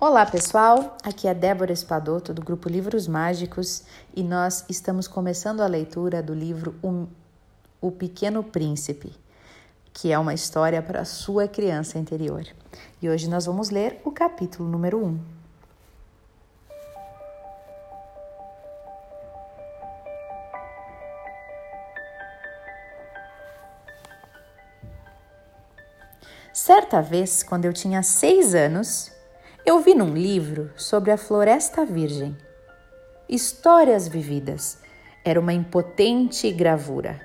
Olá pessoal, aqui é Débora Espadoto do grupo Livros Mágicos e nós estamos começando a leitura do livro O Pequeno Príncipe, que é uma história para a sua criança interior. E hoje nós vamos ler o capítulo número 1. Certa vez, quando eu tinha seis anos, eu vi num livro sobre a Floresta Virgem. Histórias vividas. Era uma impotente gravura.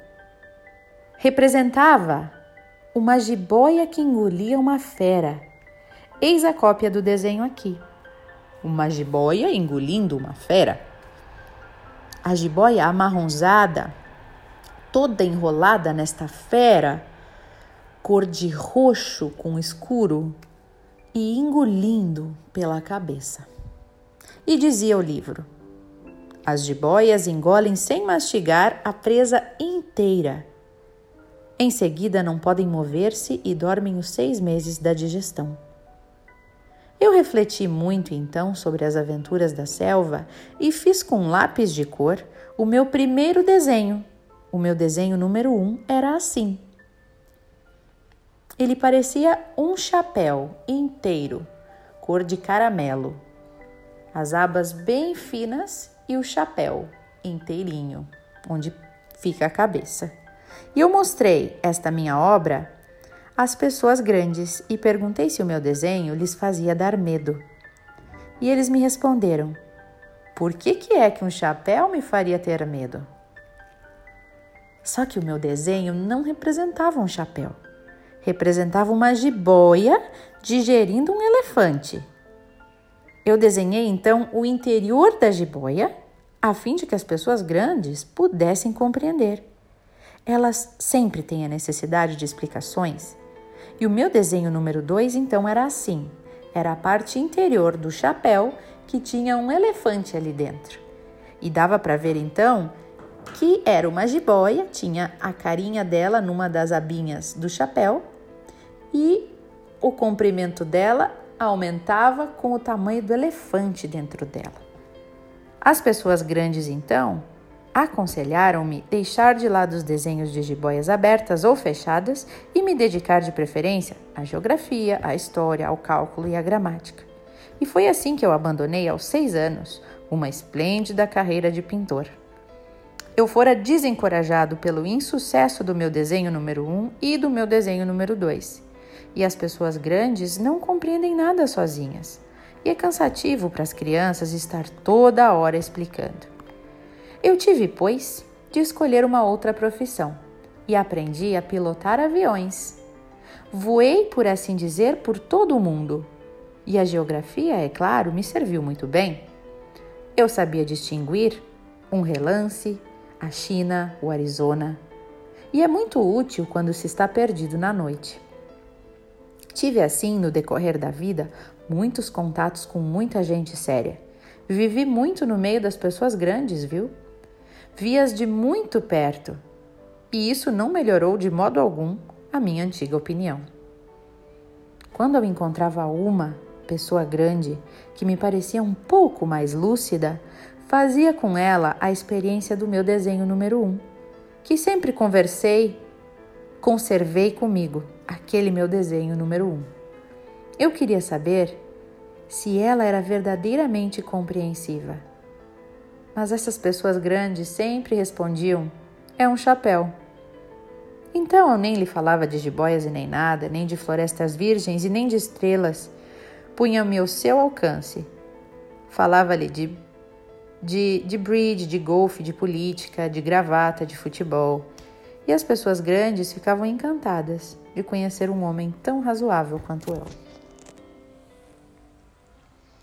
Representava uma jiboia que engolia uma fera. Eis a cópia do desenho aqui. Uma jiboia engolindo uma fera. A jiboia amarronzada, toda enrolada nesta fera, cor de roxo com escuro, e engolindo pela cabeça. E dizia o livro: As jiboias engolem sem mastigar a presa inteira. Em seguida, não podem mover-se e dormem os seis meses da digestão. Eu refleti muito então sobre as aventuras da selva e fiz com lápis de cor o meu primeiro desenho. O meu desenho número um era assim. Ele parecia um chapéu inteiro, cor de caramelo, as abas bem finas e o chapéu inteirinho, onde fica a cabeça. E eu mostrei esta minha obra às pessoas grandes e perguntei se o meu desenho lhes fazia dar medo. E eles me responderam: Por que, que é que um chapéu me faria ter medo? Só que o meu desenho não representava um chapéu representava uma jiboia digerindo um elefante. Eu desenhei então o interior da jiboia a fim de que as pessoas grandes pudessem compreender. Elas sempre têm a necessidade de explicações. E o meu desenho número 2 então era assim: era a parte interior do chapéu que tinha um elefante ali dentro. E dava para ver então que era uma jiboia, tinha a carinha dela numa das abinhas do chapéu e o comprimento dela aumentava com o tamanho do elefante dentro dela. As pessoas grandes, então, aconselharam-me deixar de lado os desenhos de jiboias abertas ou fechadas e me dedicar de preferência à geografia, à história, ao cálculo e à gramática. E foi assim que eu abandonei aos seis anos uma esplêndida carreira de pintor. Eu fora desencorajado pelo insucesso do meu desenho número um e do meu desenho número dois e as pessoas grandes não compreendem nada sozinhas. E é cansativo para as crianças estar toda hora explicando. Eu tive, pois, de escolher uma outra profissão e aprendi a pilotar aviões. Voei, por assim dizer, por todo o mundo. E a geografia, é claro, me serviu muito bem. Eu sabia distinguir um relance, a China, o Arizona. E é muito útil quando se está perdido na noite. Tive assim, no decorrer da vida, muitos contatos com muita gente séria. Vivi muito no meio das pessoas grandes, viu? Vi-as de muito perto. E isso não melhorou de modo algum a minha antiga opinião. Quando eu encontrava uma pessoa grande que me parecia um pouco mais lúcida, fazia com ela a experiência do meu desenho número um, que sempre conversei conservei comigo aquele meu desenho número um. Eu queria saber se ela era verdadeiramente compreensiva. Mas essas pessoas grandes sempre respondiam: é um chapéu. Então eu nem lhe falava de jiboias e nem nada, nem de florestas virgens e nem de estrelas. Punha-me ao seu alcance. Falava-lhe de, de, de bridge, de golfe, de política, de gravata, de futebol e as pessoas grandes ficavam encantadas de conhecer um homem tão razoável quanto eu.